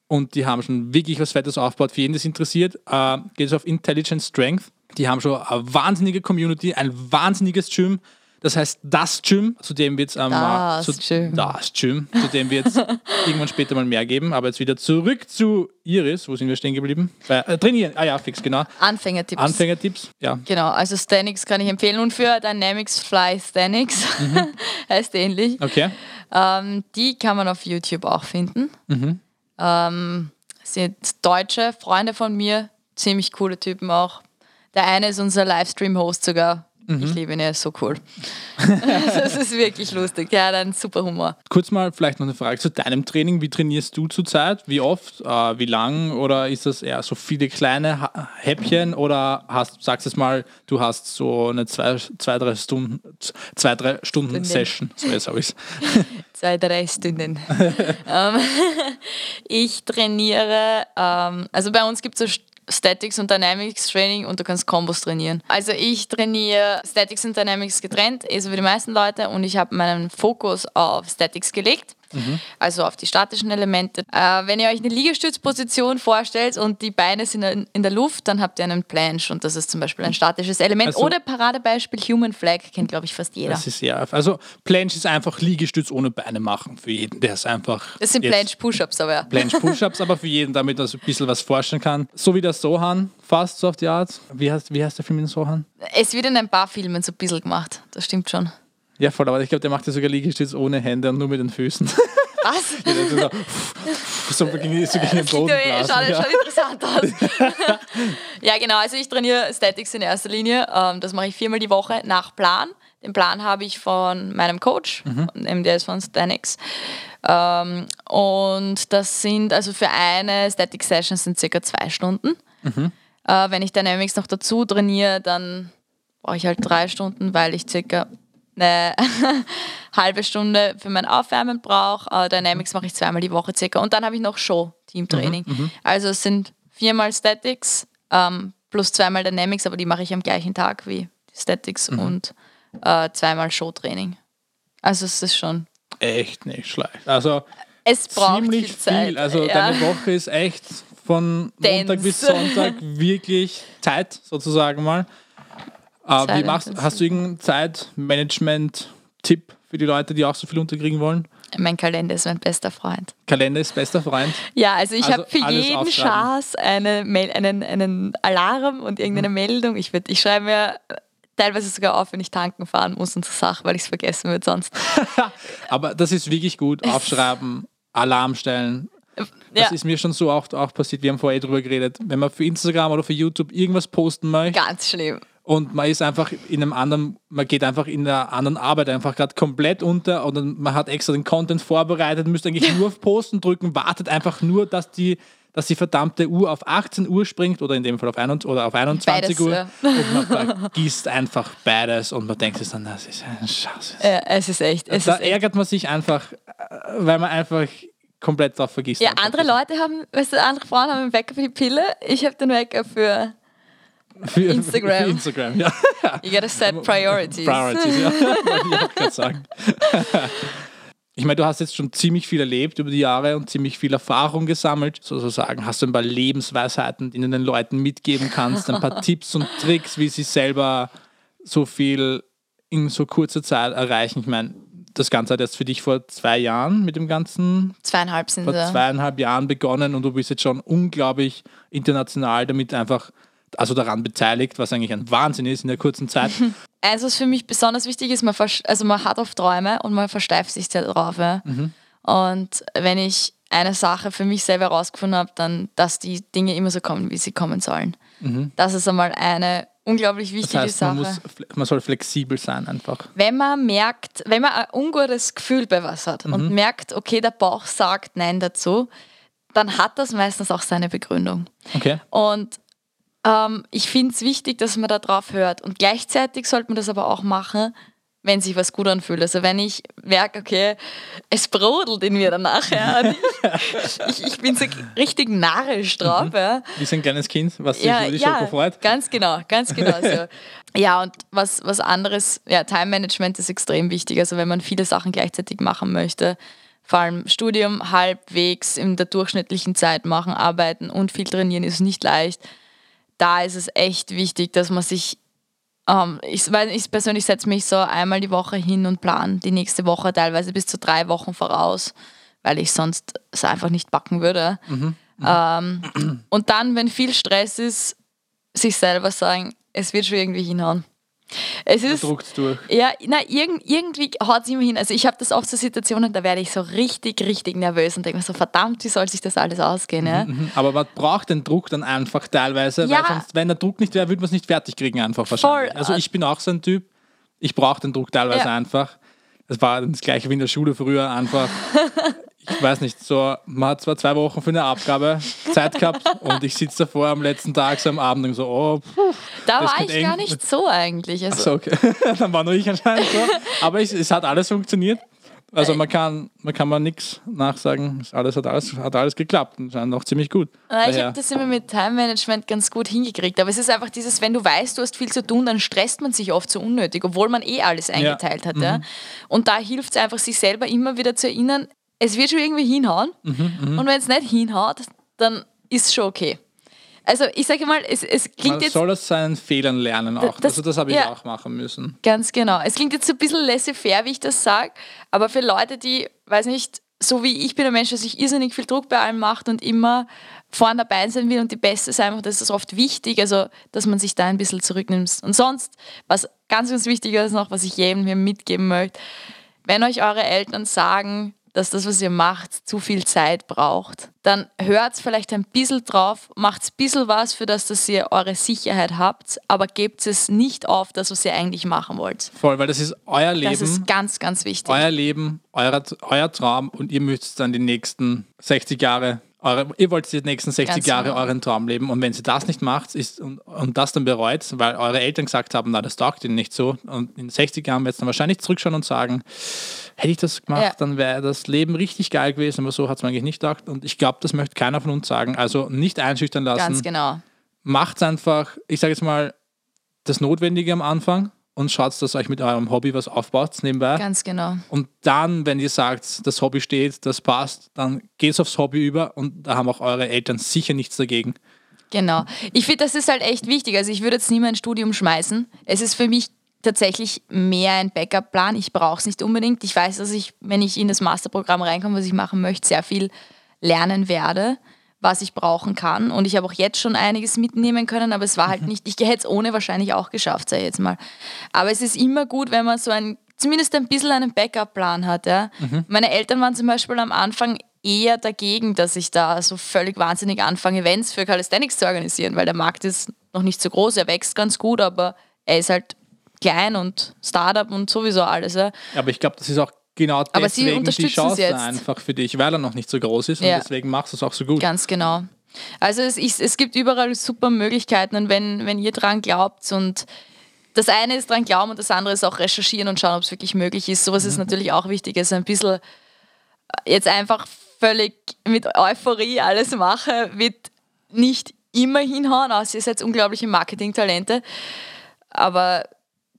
Und die haben schon wirklich was Fettes aufgebaut. Für jeden, das interessiert, äh, geht es auf Intelligent Strength. Die haben schon eine wahnsinnige Community, ein wahnsinniges Gym. Das heißt, das Gym, zu dem wird es ähm, Das zu, Gym. das Gym, zu dem wird es irgendwann später mal mehr geben. Aber jetzt wieder zurück zu Iris. Wo sind wir stehen geblieben? Bei, äh, trainieren. Ah ja, fix, genau. Anfängertipps. Anfängertipps. Ja, Genau, also Stanix kann ich empfehlen und für Dynamics Fly Stanix Mhm. heißt ähnlich. okay. Ähm, die kann man auf YouTube auch finden. Mhm. Ähm, sind deutsche Freunde von mir, ziemlich coole Typen auch. Der eine ist unser Livestream-Host sogar. Mhm. Ich liebe ihn, er ist so cool. das ist wirklich lustig. Der hat einen super Humor. Kurz mal vielleicht noch eine Frage zu deinem Training. Wie trainierst du zurzeit? Wie oft? Äh, wie lang? Oder ist das eher so viele kleine Ha- Häppchen? Oder hast, sagst es mal, du hast so eine zwei, zwei drei Stunden, zwei, drei Stunden Stunden. Session. So jetzt habe ich es. Zwei, drei Stunden. ähm, ich trainiere, ähm, also bei uns gibt es so Statics und Dynamics Training und du kannst Kombos trainieren. Also ich trainiere Statics und Dynamics getrennt, eh so wie die meisten Leute, und ich habe meinen Fokus auf Statics gelegt. Also auf die statischen Elemente. Äh, wenn ihr euch eine Liegestützposition vorstellt und die Beine sind in der Luft, dann habt ihr einen Planche und das ist zum Beispiel ein statisches Element. Also- Oder Paradebeispiel Human Flag, kennt glaube ich fast jeder. Das ist ja, also Planche ist einfach Liegestütz ohne Beine machen für jeden, der es einfach. Das sind Planche Push-Ups, aber ja. Planche Push-Ups, aber für jeden, damit er so ein bisschen was vorstellen kann. So wie der Sohan, fast so auf die Art. Wie heißt, wie heißt der Film in Sohan? Es wird in ein paar Filmen so ein bisschen gemacht, das stimmt schon. Ja, voll, aber ich glaube, der macht ja sogar Liegestütz ohne Hände und nur mit den Füßen. Was? So, gegen, so gegen den Boden ja, blasen. schaut, Ja. schaut interessant aus. ja, genau. Also ich trainiere Statics in erster Linie. Ähm, Das mache ich viermal die Woche nach Plan. Den Plan habe ich von meinem Coach, mhm. der ist von Stanix. Ähm, Und das sind also für eine Static Session sind circa zwei Stunden. Äh, Wenn ich Dynamics noch dazu trainiere, dann brauche ich halt drei Stunden, weil ich circa eine halbe Stunde für mein Aufwärmen brauche. Äh, Dynamics mache ich zweimal die Woche circa. Und dann habe ich noch Show, Teamtraining. Also es sind viermal Statics ähm, plus zweimal Dynamics, aber die mache ich am gleichen Tag wie Statics und äh, zweimal Showtraining. Also es ist schon, Echt nicht schlecht. Also es braucht ziemlich viel Zeit. viel. Also ja. deine Woche ist echt von Dense. Montag bis Sonntag wirklich Zeit, sozusagen mal. Äh, wie Zeit machst, intensiv. hast du irgendeinen Zeitmanagement-Tipp für die Leute, die auch so viel unterkriegen wollen? Mein Kalender ist mein bester Freund. Kalender ist bester Freund. Ja, also ich Also habe für jeden. Schaß eine Mail, einen, einen Alarm und irgendeine Mhm. Meldung. Ich, würd, ich schreibe mir teilweise sogar auf, wenn ich tanken fahren muss und so Sachen, weil ich es vergessen würde sonst. Aber das ist wirklich gut. Aufschreiben, Alarm stellen. Das Ja, ist mir schon so oft auch passiert. Wir haben vorher drüber geredet. Wenn man für Instagram oder für YouTube irgendwas posten möchte, ganz schlimm. Und man ist einfach in einem anderen, man geht einfach in einer anderen Arbeit einfach gerade komplett unter oder man hat extra den Content vorbereitet, müsste eigentlich nur auf Posten drücken, wartet einfach nur, dass die dass die verdammte Uhr auf 18 Uhr springt oder in dem Fall auf, 21, oder auf 21 beides, Uhr ja. und man vergisst einfach beides und man denkt sich dann, das ist ein Scheiß. Ja, es ist echt. Es da ist ärgert man sich einfach, weil man einfach komplett drauf vergisst. Ja, andere Leute haben, weißt du, andere Frauen haben einen Wecker für die Pille, ich habe den Wecker für für, Instagram. Für Instagram, ja. You gotta set priorities. Priorities, ja. ich auch gerade sagen. Ich meine, du hast jetzt schon ziemlich viel erlebt über die Jahre und ziemlich viel Erfahrung gesammelt, sozusagen. Hast du ein paar Lebensweisheiten, die du den Leuten mitgeben kannst, ein paar Tipps und Tricks, wie sie selber so viel in so kurzer Zeit erreichen? Ich meine, das Ganze hat jetzt für dich vor zwei Jahren mit dem Ganzen. Zweieinhalb sind Vor zweieinhalb Jahren begonnen und du bist jetzt schon unglaublich international damit einfach also daran beteiligt, was eigentlich ein Wahnsinn ist in der kurzen Zeit. Eins, was für mich besonders wichtig ist, man, also man hat oft Träume und man versteift sich sehr drauf. Ja. Mhm. Und wenn ich eine Sache für mich selber herausgefunden habe, dann, dass die Dinge immer so kommen, wie sie kommen sollen. Mhm. Das ist einmal eine unglaublich wichtige das heißt, Sache. Man, muss, man soll flexibel sein einfach. Wenn man merkt, wenn man ein ungutes Gefühl bei was hat mhm. und merkt, okay, der Bauch sagt Nein dazu, dann hat das meistens auch seine Begründung. Okay. Und ähm, ich finde es wichtig, dass man da drauf hört. Und gleichzeitig sollte man das aber auch machen, wenn sich was gut anfühlt. Also wenn ich merke, okay, es brodelt in mir danach. Ja, ich, ich, bin so richtig narrisch drauf. Mhm. Ja. Wie so ein kleines Kind, was sich ja, über die ja, Schoko freut. Ganz genau, ganz genau so. ja, und was, was anderes, ja, Time Management ist extrem wichtig. Also wenn man viele Sachen gleichzeitig machen möchte, vor allem Studium halbwegs in der durchschnittlichen Zeit machen, arbeiten und viel trainieren ist nicht leicht da ist es echt wichtig, dass man sich, ähm, ich, weil ich persönlich setze mich so einmal die Woche hin und plane die nächste Woche teilweise bis zu drei Wochen voraus, weil ich sonst es einfach nicht backen würde. Mhm. Ähm, und dann, wenn viel Stress ist, sich selber sagen, es wird schon irgendwie hinhauen. Es ist, druckt durch. Ja, na, irgend, irgendwie haut es immer hin. Also ich habe das oft so Situationen, da werde ich so richtig, richtig nervös und denke mir so, verdammt, wie soll sich das alles ausgehen? Ja? Mhm, mhm. Aber man braucht den Druck dann einfach teilweise, ja. weil sonst, wenn der Druck nicht wäre, würde man es nicht fertig kriegen einfach wahrscheinlich. Voll. Also ich bin auch so ein Typ, ich brauche den Druck teilweise ja. einfach. Das war das gleiche wie in der Schule früher einfach. ich weiß nicht, so, man hat zwar zwei Wochen für eine Abgabe Zeit gehabt und ich sitze davor am letzten Tag so am Abend und so, oh, puh, Da war ich eng. gar nicht so eigentlich. Also. so, okay. Dann war nur ich anscheinend so. Aber es, es hat alles funktioniert. Also man kann, man kann mal nichts nachsagen. Alles hat alles, hat alles geklappt und noch ziemlich gut. ich habe das immer mit Time Management ganz gut hingekriegt. Aber es ist einfach dieses, wenn du weißt, du hast viel zu tun, dann stresst man sich oft so unnötig, obwohl man eh alles eingeteilt ja. hat. Mhm. Ja. Und da hilft es einfach, sich selber immer wieder zu erinnern, es wird schon irgendwie hinhauen. Mhm, mh. Und wenn es nicht hinhaut, dann ist es schon okay. Also ich sage mal, es, es klingt Man jetzt... soll aus seinen Fehlern lernen auch. Das, also das habe ich ja, auch machen müssen. Ganz genau. Es klingt jetzt ein bisschen laissez-faire, wie ich das sage, aber für Leute, die, weiß nicht, so wie ich bin ein Mensch, der sich irrsinnig viel Druck bei allem macht und immer vorne dabei sein will und die Beste sein will, das ist oft wichtig, also dass man sich da ein bisschen zurücknimmt. Und sonst, was ganz, ganz wichtig ist noch, was ich jedem hier mitgeben möchte, wenn euch eure Eltern sagen, dass das, was ihr macht, zu viel Zeit braucht, dann hört vielleicht ein bisschen drauf, macht ein bisschen was für das, dass ihr eure Sicherheit habt, aber gebt es nicht auf, das, was ihr eigentlich machen wollt. Voll, weil das ist euer Leben. Das ist ganz, ganz wichtig. Euer Leben, euer, euer Traum und ihr müsst dann die nächsten 60 Jahre eure, ihr wollt die nächsten 60 Ganz Jahre genau. euren Traum leben und wenn sie das nicht macht ist, und, und das dann bereut, weil eure Eltern gesagt haben, na, das taugt ihnen nicht so und in 60 Jahren wird es dann wahrscheinlich zurückschauen und sagen, hätte ich das gemacht, ja. dann wäre das Leben richtig geil gewesen, aber so hat es mir eigentlich nicht gedacht und ich glaube, das möchte keiner von uns sagen. Also nicht einschüchtern lassen. Ganz genau. Macht einfach, ich sage jetzt mal, das Notwendige am Anfang und schaut, dass euch mit eurem Hobby was aufbaut nebenbei. Ganz genau. Und dann, wenn ihr sagt, das Hobby steht, das passt, dann geht es aufs Hobby über und da haben auch eure Eltern sicher nichts dagegen. Genau. Ich finde, das ist halt echt wichtig. Also ich würde jetzt nie mein Studium schmeißen. Es ist für mich tatsächlich mehr ein Backup-Plan. Ich brauche es nicht unbedingt. Ich weiß, dass ich, wenn ich in das Masterprogramm reinkomme, was ich machen möchte, sehr viel lernen werde was ich brauchen kann. Und ich habe auch jetzt schon einiges mitnehmen können, aber es war halt mhm. nicht, ich hätte es ohne wahrscheinlich auch geschafft, sage ich jetzt mal. Aber es ist immer gut, wenn man so ein, zumindest ein bisschen einen Backup-Plan hat. Ja? Mhm. Meine Eltern waren zum Beispiel am Anfang eher dagegen, dass ich da so völlig wahnsinnig anfange, Events für Calisthenics zu organisieren, weil der Markt ist noch nicht so groß, er wächst ganz gut, aber er ist halt klein und Startup und sowieso alles. Ja. Aber ich glaube, das ist auch genau Aber sie deswegen die unterstützen es Chance jetzt. einfach für dich, weil er noch nicht so groß ist Ja. und deswegen machst du es auch so gut. Ganz genau. Also es, ist, es gibt überall super Möglichkeiten und wenn, wenn ihr dran glaubt und das eine ist dran glauben und das andere ist auch recherchieren und schauen, ob es wirklich möglich ist. Sowas ist natürlich auch wichtig. Also ein bisschen jetzt einfach völlig mit Euphorie alles mache, wird nicht immer hinhauen, außer ihr seid unglaubliche Marketingtalente. Aber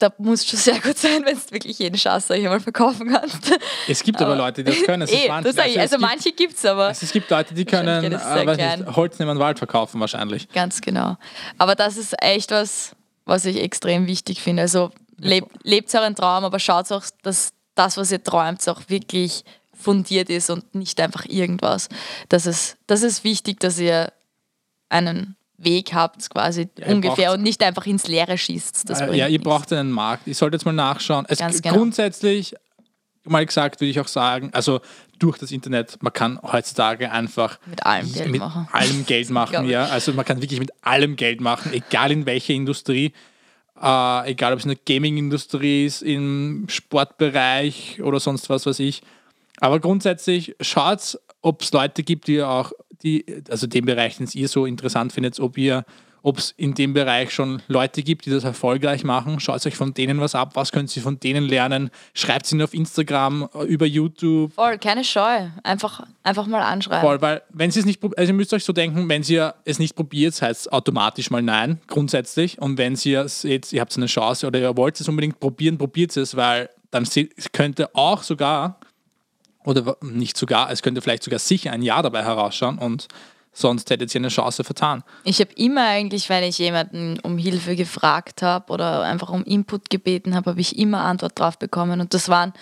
da muss schon sehr gut sein, wenn du wirklich jeden Schatz, sag ich mal, verkaufen kannst. Es gibt aber Leute, die das können. Es ist Eh, Wahnsinn. das sag ich. es Also manche gibt es aber. Also es gibt Leute, die können äh, nicht, Holz neben den Wald verkaufen wahrscheinlich. Ganz genau. Aber das ist echt was, was ich extrem wichtig finde. Also leb, lebt euren Traum, aber schaut auch, dass das, was ihr träumt, auch wirklich fundiert ist und nicht einfach irgendwas. Das ist, das ist wichtig, dass ihr einen Weg habt, quasi ihr ungefähr und nicht einfach ins Leere schießt. Das Äh, ja, ihr nichts. braucht einen Markt. Ich sollte jetzt mal nachschauen. Es Ganz genau. Grundsätzlich, mal gesagt, würde ich auch sagen, also durch das Internet, man kann heutzutage einfach Mit allem Geld mit machen. allem Geld machen. ja. Also man kann wirklich mit allem Geld machen, egal in welcher Industrie. Äh, egal ob es eine Gaming-Industrie ist, im Sportbereich oder sonst was weiß ich. Aber grundsätzlich schaut, ob es Leute gibt, die auch, die, also den Bereich, den ihr so interessant findet, ob ihr, ob es in dem Bereich schon Leute gibt, die das erfolgreich machen. Schaut euch von denen was ab, was könnt ihr von denen lernen. Schreibt sie auf Instagram, äh, über YouTube. Voll, keine Scheu. Einfach, einfach mal anschreiben. Voll, weil wenn sie es nicht, also ihr müsst euch so denken, wenn ihr es nicht probiert, heißt es automatisch mal nein, grundsätzlich. Und wenn ihr seht, ihr habt eine Chance oder ihr wollt es unbedingt probieren, probiert es, weil dann könnte auch sogar, oder nicht sogar, es könnte vielleicht sogar sicher ein Ja dabei herausschauen und sonst hättet ihr eine Chance vertan. Ich habe immer eigentlich, wenn ich jemanden um Hilfe gefragt habe oder einfach um Input gebeten habe, habe ich immer Antwort drauf bekommen. Und das waren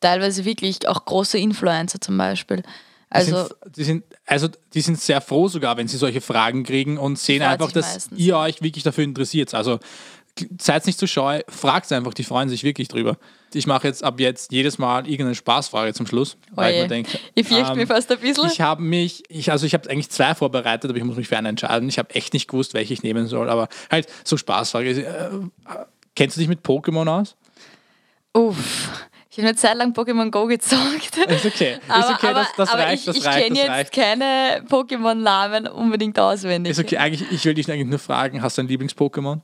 teilweise wirklich auch große Influencer zum Beispiel. Die Also sind, die sind, also die sind sehr froh sogar, wenn sie solche Fragen kriegen und sehen einfach, dass meistens. ihr euch wirklich dafür interessiert. Also seid nicht zu scheu, fragt einfach, die freuen sich wirklich drüber. Ich mache jetzt ab jetzt jedes Mal irgendeine Spaßfrage zum Schluss, weil ich mir denke, ich fürchte ähm, mich fast ein bisschen. ich habe mich, ich, also ich habe eigentlich zwei vorbereitet, aber ich muss mich für eine entscheiden. Ich habe echt nicht gewusst, welche ich nehmen soll, aber halt so Spaßfrage. Äh, kennst du dich mit Pokémon aus? Uff, ich habe eine Zeit lang Pokémon Go gezockt. Ist okay. Aber, ist okay, aber, das, das aber reicht, ich, ich kenne jetzt reicht. keine Pokémon-Namen unbedingt auswendig. Ist okay, eigentlich, ich will dich eigentlich nur fragen, hast du ein Lieblings-Pokémon?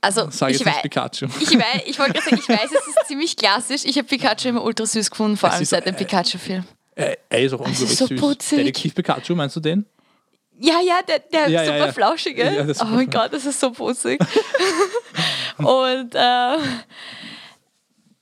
Also Sag ich jetzt weiß, Pikachu. ich, weiß, ich wollte gerade sagen, ich weiß, es ist ziemlich klassisch. Ich habe Pikachu immer ultra süß gefunden, vor Es allem ist- seit dem äh, Pikachu-Film. Äh, er ist auch unglaublich so süß. putzig. Detektiv Pikachu, meinst du den? Ja, ja, der, der Ja, ja, super ja. flauschige. Ja, das ist oh mein Gott, das ist so putzig. Und äh,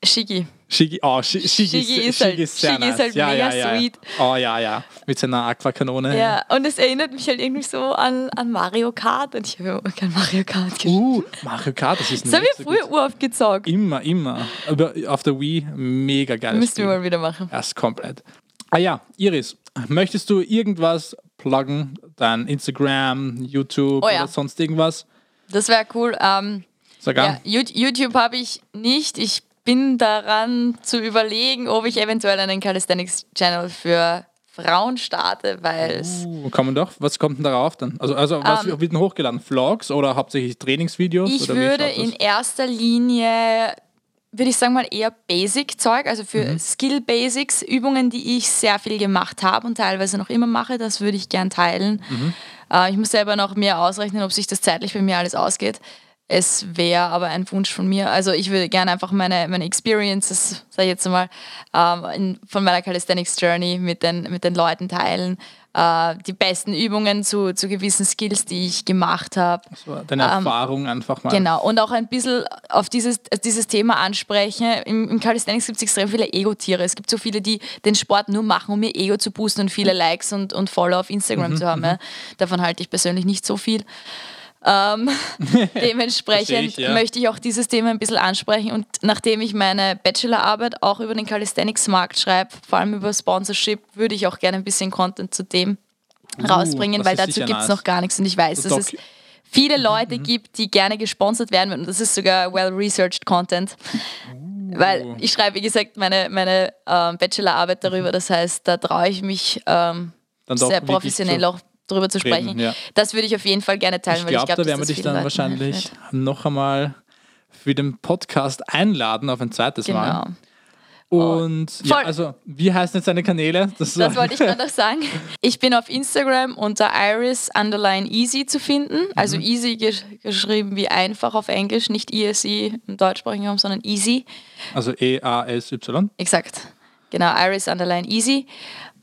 Shigi. Shigi, oh, Shigi, Shigi, Shigi ist, ist halt- Shigi ist nice. halt ja, mega ja, ja. sweet. Oh ja, ja. Mit seiner Aquakanone. Ja, und es erinnert mich halt irgendwie so an, an Mario Kart. Und ich habe ja kein Mario Kart gespielt. Uh, Mario Kart, das ist ein das haben wir früher uroft gezockt. gut. Immer, immer. Aber auf der Wii, mega geil. Müssten wir mal wieder machen. Erst komplett. Ah ja, Iris, möchtest du irgendwas pluggen? Dein Instagram, YouTube Oh oder sonst irgendwas? Das wäre cool. Ähm, Sag ja, an. YouTube habe ich nicht. Ich bin daran zu überlegen, ob ich eventuell einen Calisthenics-Channel für Frauen starte, weil es Uh, kommen doch. Was kommt denn darauf dann? Also, also was Ähm, wird denn hochgeladen? Vlogs oder hauptsächlich Trainingsvideos? Ich würde in erster Linie, würde ich sagen mal, eher Basic-Zeug, also für Mhm. Skill-Basics, Übungen, die ich sehr viel gemacht habe und teilweise noch immer mache, das würde ich gern teilen. Mhm. Äh, ich muss selber noch mehr ausrechnen, ob sich das zeitlich bei mir alles ausgeht. Es wäre aber ein Wunsch von mir. Also ich würde gerne einfach meine, meine Experiences, sag ich jetzt mal, ähm, in, von meiner Calisthenics Journey mit den, mit den Leuten teilen. Äh, die besten Übungen zu, zu gewissen Skills, die ich gemacht habe. So, Deine Erfahrung einfach mal. Genau, und auch ein bisschen auf dieses, dieses Thema ansprechen. Im, im Calisthenics gibt es extrem viele Ego-Tiere. Es gibt so viele, die den Sport nur machen, um ihr Ego zu boosten und viele Likes und, und Follower auf Instagram Mhm, zu haben. Ja. Davon halte ich persönlich nicht so viel. Ähm, dementsprechend ich, ja. möchte ich auch dieses Thema ein bisschen ansprechen. Und nachdem ich meine Bachelorarbeit auch über den Calisthenics-Markt schreibe, vor allem über Sponsorship, würde ich auch gerne ein bisschen Content zu dem rausbringen, Uh, das weil dazu gibt es noch gar nichts. Und ich weiß, dass es viele Leute gibt, die gerne gesponsert werden und das ist sogar well-researched Content. Weil ich schreibe, wie gesagt, meine, meine ähm, Bachelorarbeit darüber, das heißt, da traue ich mich ähm, sehr professionell auch darüber zu sprechen. Reden, ja. Das würde ich auf jeden Fall gerne teilen, Ich weil ich glaube, da werden wir dich dann wahrscheinlich noch einmal für den Podcast einladen auf ein zweites Genau. Mal. Und ja, Voll. also, wie heißen jetzt deine Kanäle? Das, Das wollte ich gerade noch sagen. Ich bin auf Instagram unter iris underline easy zu finden. Mhm. Also easy gesch geschrieben wie einfach auf Englisch, nicht easy im deutschsprachigen Raum, sondern easy. also E-A-S-Y. Exakt. Genau, iris underline easy.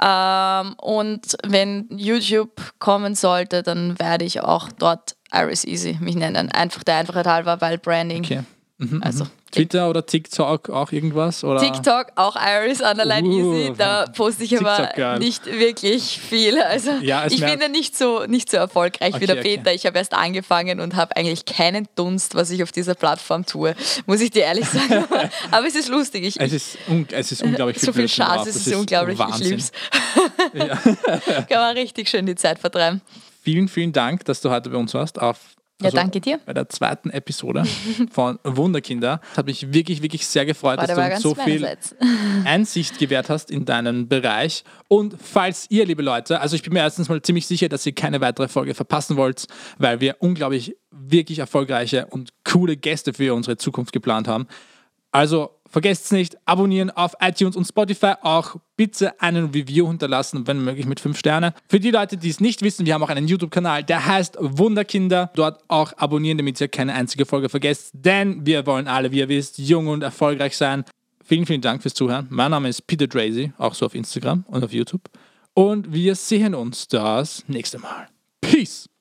Ähm, und wenn YouTube kommen sollte, dann werde ich auch dort iris easy mich nennen. Einfach der Einfachheit halber, weil Branding. Okay. Mhm, Also Twitter oder TikTok auch irgendwas? Oder? TikTok, auch Iris Underline Uh, Easy, da poste ich aber geil. nicht wirklich viel. Also Ja, ich bin da nicht so, nicht so erfolgreich wie Okay, der okay. Peter. Ich habe erst angefangen und habe eigentlich keinen Dunst, was ich auf dieser Plattform tue, muss ich dir ehrlich sagen. aber es ist lustig. Ich, Es ist, es ist unglaublich so viel Schatz, es ist unglaublich. Ich Wahnsinn. lieb's. Kann man richtig schön die Zeit vertreiben. Vielen, vielen Dank, dass du heute bei uns warst. Auf, Ja, danke dir. Bei der zweiten Episode von Wunderkinder. Hat mich wirklich, wirklich sehr gefreut, War dass du uns so viel. Einsicht gewährt hast in deinen Bereich. Und falls ihr, liebe Leute, also ich bin mir erstens mal ziemlich sicher, dass ihr keine weitere Folge verpassen wollt, weil wir unglaublich, wirklich erfolgreiche und coole Gäste für unsere Zukunft geplant haben. Also vergesst nicht, abonnieren auf iTunes und Spotify. Auch bitte einen Review hinterlassen, wenn möglich mit 5 Sterne. Für die Leute, die es nicht wissen, wir haben auch einen YouTube-Kanal, der heißt Wunderkinder. Dort auch abonnieren, damit ihr keine einzige Folge vergesst. Denn wir wollen alle, wie ihr wisst, jung und erfolgreich sein. Vielen, vielen Dank fürs Zuhören. Mein Name ist Peter Drazy, auch so auf Instagram und auf YouTube. Und wir sehen uns das nächste Mal. Peace!